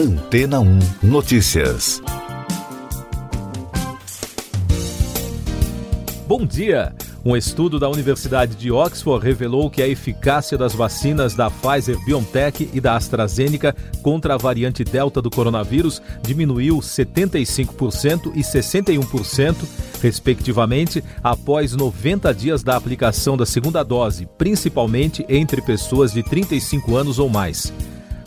Antena 1 Notícias. Bom dia! Um estudo da Universidade de Oxford revelou que a eficácia das vacinas da Pfizer BioNTech e da AstraZeneca contra a variante Delta do coronavírus diminuiu 75% e 61%, respectivamente, após 90 dias da aplicação da segunda dose, principalmente entre pessoas de 35 anos ou mais.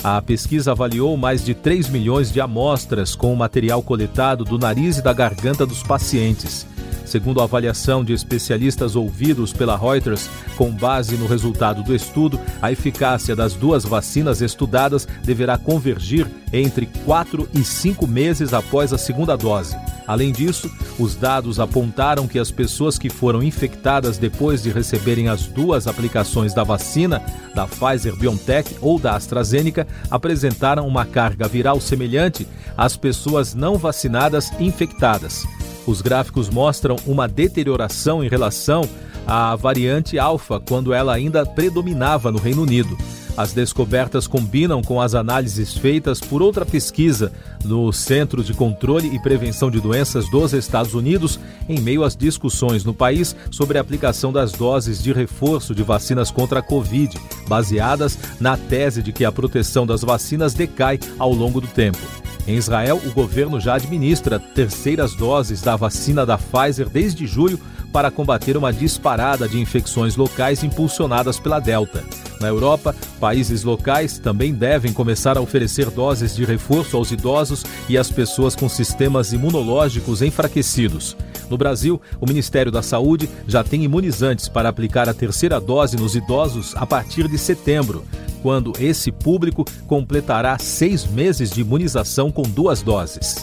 A pesquisa avaliou mais de 3 milhões de amostras com o material coletado do nariz e da garganta dos pacientes. Segundo a avaliação de especialistas ouvidos pela Reuters, com base no resultado do estudo, a eficácia das duas vacinas estudadas deverá convergir entre 4 e 5 meses após a segunda dose. Além disso, os dados apontaram que as pessoas que foram infectadas depois de receberem as duas aplicações da vacina, da Pfizer BioNTech ou da AstraZeneca, apresentaram uma carga viral semelhante às pessoas não vacinadas infectadas. Os gráficos mostram uma deterioração em relação à variante alfa quando ela ainda predominava no Reino Unido. As descobertas combinam com as análises feitas por outra pesquisa no Centro de Controle e Prevenção de Doenças dos Estados Unidos, em meio às discussões no país sobre a aplicação das doses de reforço de vacinas contra a Covid, baseadas na tese de que a proteção das vacinas decai ao longo do tempo. Em Israel, o governo já administra terceiras doses da vacina da Pfizer desde julho para combater uma disparada de infecções locais impulsionadas pela Delta. Na Europa, países locais também devem começar a oferecer doses de reforço aos idosos e às pessoas com sistemas imunológicos enfraquecidos. No Brasil, o Ministério da Saúde já tem imunizantes para aplicar a terceira dose nos idosos a partir de setembro, quando esse público completará seis meses de imunização com duas doses.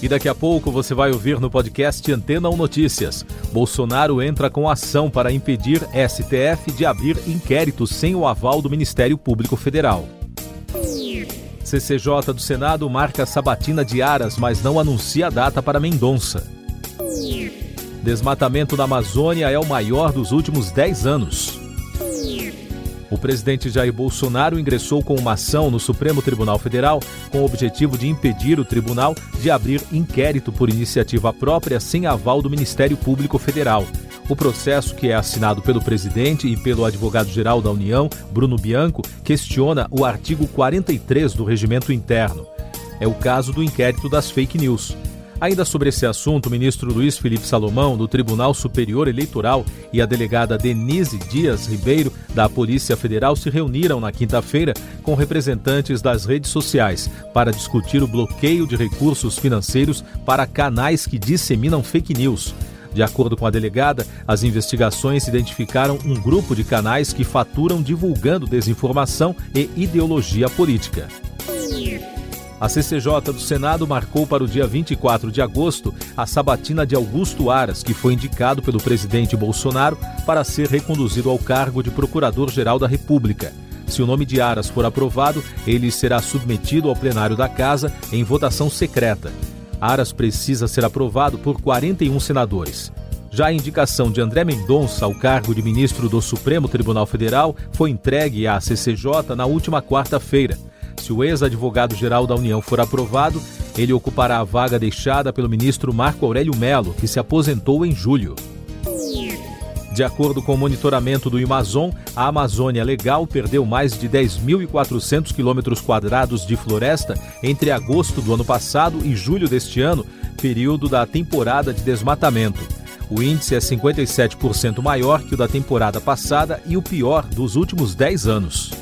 E daqui a pouco você vai ouvir no podcast Antena 1 Notícias. Bolsonaro entra com ação para impedir STF de abrir inquérito sem o aval do Ministério Público Federal. CCJ do Senado marca sabatina de Aras, mas não anuncia a data para Mendonça. Desmatamento na Amazônia é o maior dos últimos 10 anos. O presidente Jair Bolsonaro ingressou com uma ação no Supremo Tribunal Federal com o objetivo de impedir o tribunal de abrir inquérito por iniciativa própria sem aval do Ministério Público Federal. O processo, que é assinado pelo presidente e pelo advogado-geral da União, Bruno Bianco, questiona o artigo 43 do regimento interno. É o caso do inquérito das fake news. Ainda sobre esse assunto, o ministro Luiz Felipe Salomão, do Tribunal Superior Eleitoral, e a delegada Denise Dias Ribeiro, da Polícia Federal, se reuniram na quinta-feira com representantes das redes sociais para discutir o bloqueio de recursos financeiros para canais que disseminam fake news. De acordo com a delegada, as investigações identificaram um grupo de canais que faturam divulgando desinformação e ideologia política. A CCJ do Senado marcou para o dia 24 de agosto a sabatina de Augusto Aras, que foi indicado pelo presidente Bolsonaro para ser reconduzido ao cargo de Procurador-Geral da República. Se o nome de Aras for aprovado, ele será submetido ao plenário da Casa em votação secreta. Aras precisa ser aprovado por 41 senadores. Já a indicação de André Mendonça ao cargo de ministro do Supremo Tribunal Federal foi entregue à CCJ na última quarta-feira. Se o ex-advogado-geral da União for aprovado, ele ocupará a vaga deixada pelo ministro Marco Aurélio Melo, que se aposentou em julho. De acordo com o monitoramento do Amazon, a Amazônia Legal perdeu mais de 10.400 quilômetros quadrados de floresta entre agosto do ano passado e julho deste ano, período da temporada de desmatamento. O índice é 57% maior que o da temporada passada e o pior dos últimos 10 anos.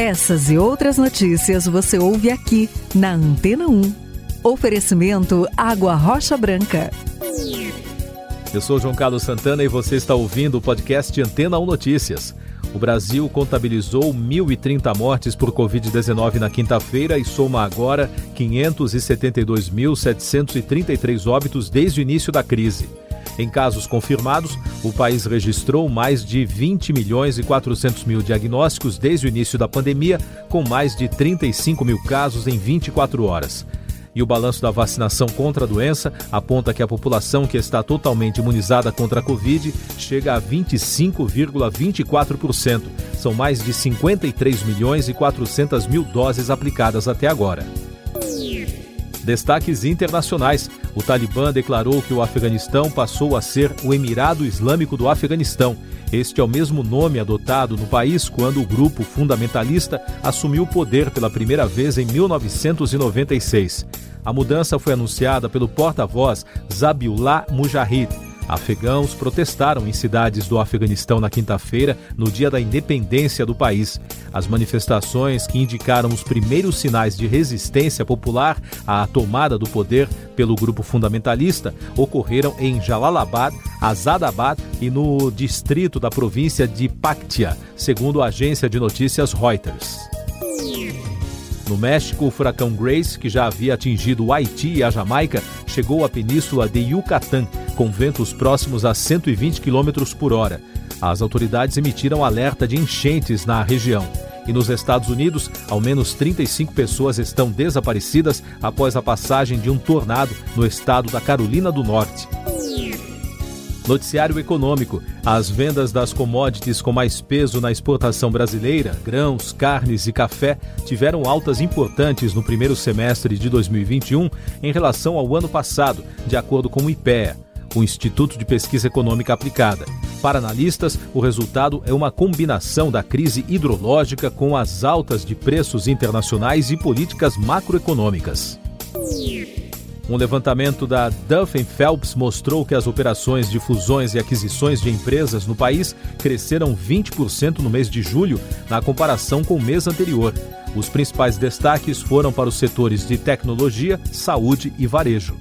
Essas e outras notícias você ouve aqui na Antena 1. Oferecimento Água Rocha Branca. Eu sou João Carlos Santana e você está ouvindo o podcast Antena 1 Notícias. O Brasil contabilizou 1.030 mortes por Covid-19 na quinta-feira e soma agora 572.733 óbitos desde o início da crise. Em casos confirmados, o país registrou mais de 20 milhões e 400 mil diagnósticos desde o início da pandemia, com mais de 35 mil casos em 24 horas. E o balanço da vacinação contra a doença aponta que a população que está totalmente imunizada contra a Covid chega a 25,24%. São mais de 53 milhões e 400 mil doses aplicadas até agora. Destaques internacionais. O Talibã declarou que o Afeganistão passou a ser o Emirado Islâmico do Afeganistão. Este é o mesmo nome adotado no país quando o grupo fundamentalista assumiu o poder pela primeira vez em 1996. A mudança foi anunciada pelo porta-voz Zabiullah Mujahid Afegãos protestaram em cidades do Afeganistão na quinta-feira, no dia da independência do país. As manifestações que indicaram os primeiros sinais de resistência popular à tomada do poder pelo grupo fundamentalista ocorreram em Jalalabad, Azadabad e no distrito da província de Paktia, segundo a agência de notícias Reuters. No México, o furacão Grace, que já havia atingido o Haiti e a Jamaica, chegou à península de Yucatán, com ventos próximos a 120 km por hora. As autoridades emitiram alerta de enchentes na região. E nos Estados Unidos, ao menos 35 pessoas estão desaparecidas após a passagem de um tornado no estado da Carolina do Norte. Noticiário Econômico. As vendas das commodities com mais peso na exportação brasileira, grãos, carnes e café, tiveram altas importantes no primeiro semestre de 2021 em relação ao ano passado, de acordo com o IPEA, o Instituto de Pesquisa Econômica Aplicada. Para analistas, o resultado é uma combinação da crise hidrológica com as altas de preços internacionais e políticas macroeconômicas. Um levantamento da Duff Phelps mostrou que as operações de fusões e aquisições de empresas no país cresceram 20% no mês de julho, na comparação com o mês anterior. Os principais destaques foram para os setores de tecnologia, saúde e varejo.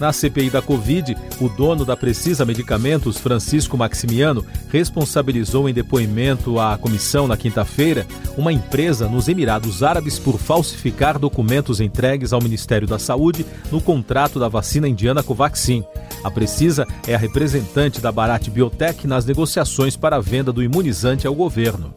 Na CPI da Covid, o dono da Precisa Medicamentos, Francisco Maximiano, responsabilizou em depoimento à comissão na quinta-feira uma empresa nos Emirados Árabes por falsificar documentos entregues ao Ministério da Saúde no contrato da vacina indiana Covaxin. A Precisa é a representante da Bharat Biotech nas negociações para a venda do imunizante ao governo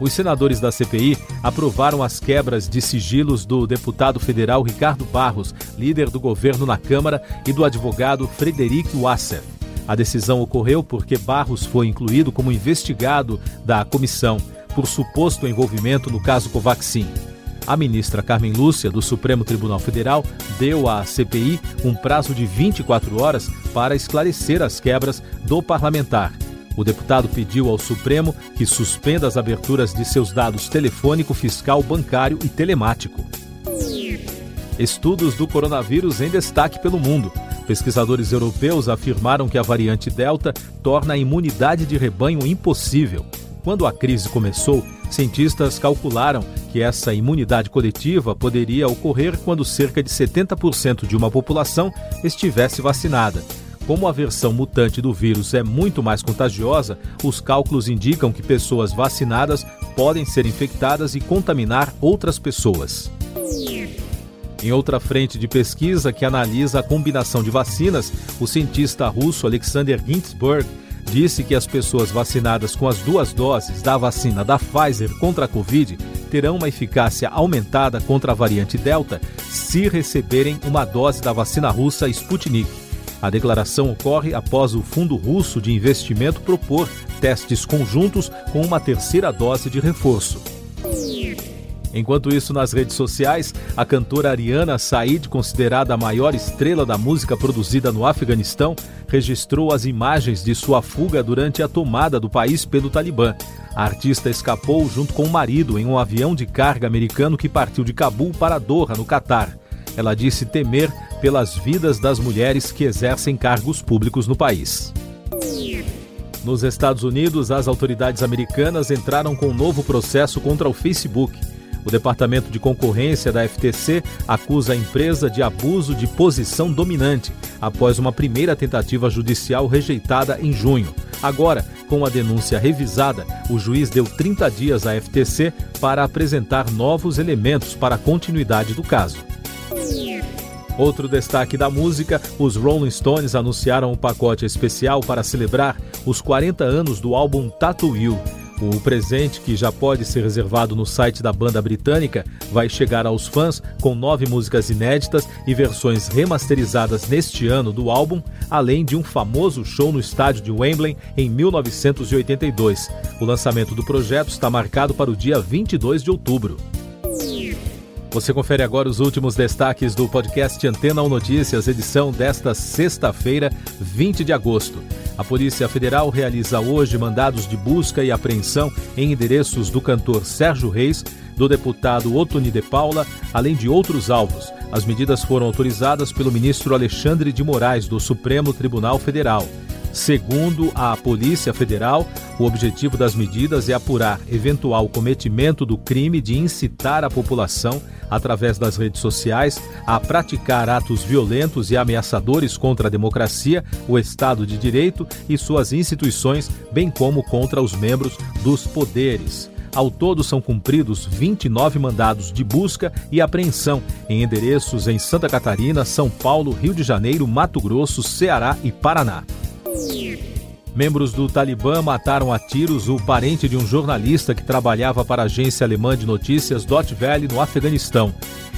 os senadores da CPI aprovaram as quebras de sigilos do deputado federal Ricardo Barros, líder do governo na Câmara, e do advogado Frederic Wasser. A decisão ocorreu porque Barros foi incluído como investigado da comissão por suposto envolvimento no caso Covaxin. A ministra Carmen Lúcia, do Supremo Tribunal Federal, deu à CPI um prazo de 24 horas para esclarecer as quebras do parlamentar o deputado pediu ao Supremo que suspenda as aberturas de seus dados telefônico, fiscal, bancário e telemático. Estudos do coronavírus em destaque pelo mundo. Pesquisadores europeus afirmaram que a variante Delta torna a imunidade de rebanho impossível. Quando a crise começou, cientistas calcularam que essa imunidade coletiva poderia ocorrer quando cerca de 70% de uma população estivesse vacinada. Como a versão mutante do vírus é muito mais contagiosa, os cálculos indicam que pessoas vacinadas podem ser infectadas e contaminar outras pessoas. Em outra frente de pesquisa que analisa a combinação de vacinas, o cientista russo Alexander Ginzburg disse que as pessoas vacinadas com as duas doses da vacina da Pfizer contra a Covid terão uma eficácia aumentada contra a variante Delta se receberem uma dose da vacina russa Sputnik. A declaração ocorre após o Fundo Russo de Investimento propor testes conjuntos com uma terceira dose de reforço. Enquanto isso, nas redes sociais, a cantora Ariana Said, considerada a maior estrela da música produzida no Afeganistão, registrou as imagens de sua fuga durante a tomada do país pelo Talibã. A artista escapou junto com o marido em um avião de carga americano que partiu de Cabul para Doha, no Catar. Ela disse temer pelas vidas das mulheres que exercem cargos públicos no país. Nos Estados Unidos, as autoridades americanas entraram com um novo processo contra o Facebook. O Departamento de Concorrência da FTC acusa a empresa de abuso de posição dominante após uma primeira tentativa judicial rejeitada em junho. Agora, com a denúncia revisada, o juiz deu 30 dias à FTC para apresentar novos elementos para a continuidade do caso. Outro destaque da música: os Rolling Stones anunciaram um pacote especial para celebrar os 40 anos do álbum Tattoo You. O presente, que já pode ser reservado no site da banda britânica, vai chegar aos fãs com nove músicas inéditas e versões remasterizadas neste ano do álbum, além de um famoso show no estádio de Wembley em 1982. O lançamento do projeto está marcado para o dia 22 de outubro. Você confere agora os últimos destaques do podcast Antena 1 Notícias, edição desta sexta-feira, 20 de agosto. A Polícia Federal realiza hoje mandados de busca e apreensão em endereços do cantor Sérgio Reis, do deputado Otoni de Paula, além de outros alvos. As medidas foram autorizadas pelo ministro Alexandre de Moraes, do Supremo Tribunal Federal. Segundo a Polícia Federal, o objetivo das medidas é apurar eventual cometimento do crime de incitar a população, através das redes sociais, a praticar atos violentos e ameaçadores contra a democracia, o Estado de Direito e suas instituições, bem como contra os membros dos poderes. Ao todo, são cumpridos 29 mandados de busca e apreensão em endereços em Santa Catarina, São Paulo, Rio de Janeiro, Mato Grosso, Ceará e Paraná. Membros do Talibã mataram a tiros o parente de um jornalista que trabalhava para a agência alemã de notícias Dot Valley no Afeganistão.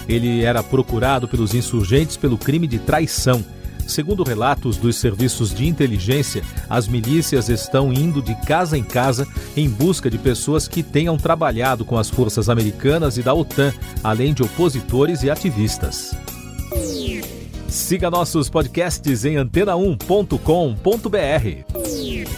Ele era procurado pelos insurgentes pelo crime de traição. Segundo relatos dos serviços de inteligência, as milícias estão indo de casa em casa em busca de pessoas que tenham trabalhado com as forças americanas e da OTAN, além de opositores e ativistas. Siga nossos podcasts em antena1.com.br.